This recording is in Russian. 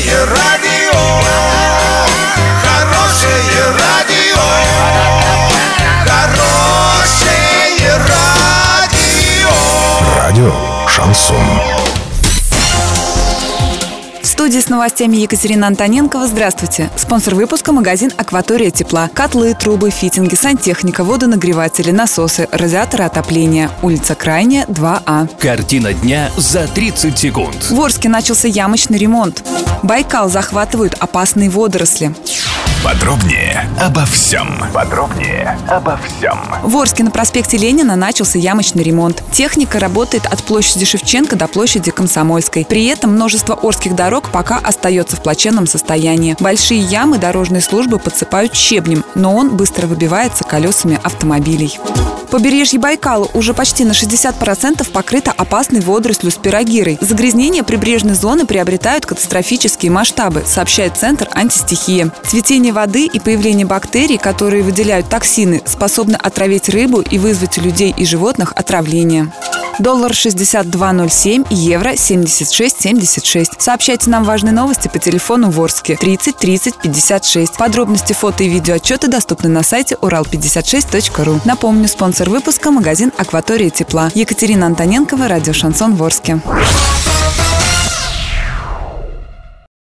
Хорошее радио, хорошее радио, хорошее радио. Радио «Шансон». В студии с новостями Екатерина Антоненкова. Здравствуйте. Спонсор выпуска – магазин «Акватория тепла». Котлы, трубы, фитинги, сантехника, водонагреватели, насосы, радиаторы отопления. Улица Крайняя, 2А. Картина дня за 30 секунд. В Орске начался ямочный ремонт. Байкал захватывают опасные водоросли. Подробнее обо всем. Подробнее обо всем. В Орске на проспекте Ленина начался ямочный ремонт. Техника работает от площади Шевченко до площади Комсомольской. При этом множество орских дорог пока остается в плачевном состоянии. Большие ямы дорожные службы подсыпают щебнем, но он быстро выбивается колесами автомобилей. Побережье Байкала уже почти на 60% покрыто опасной водорослью спирогирой. Загрязнения прибрежной зоны приобретают катастрофические масштабы, сообщает Центр антистихия. Цветение воды и появление бактерий, которые выделяют токсины, способны отравить рыбу и вызвать у людей и животных отравление. Доллар 62.07, евро 76.76. Сообщайте нам важные новости по телефону Ворске 30 30 56. Подробности фото и видео отчеты доступны на сайте урал56.ру. Напомню, спонсор выпуска – магазин «Акватория тепла». Екатерина Антоненкова, радио «Шансон Ворске».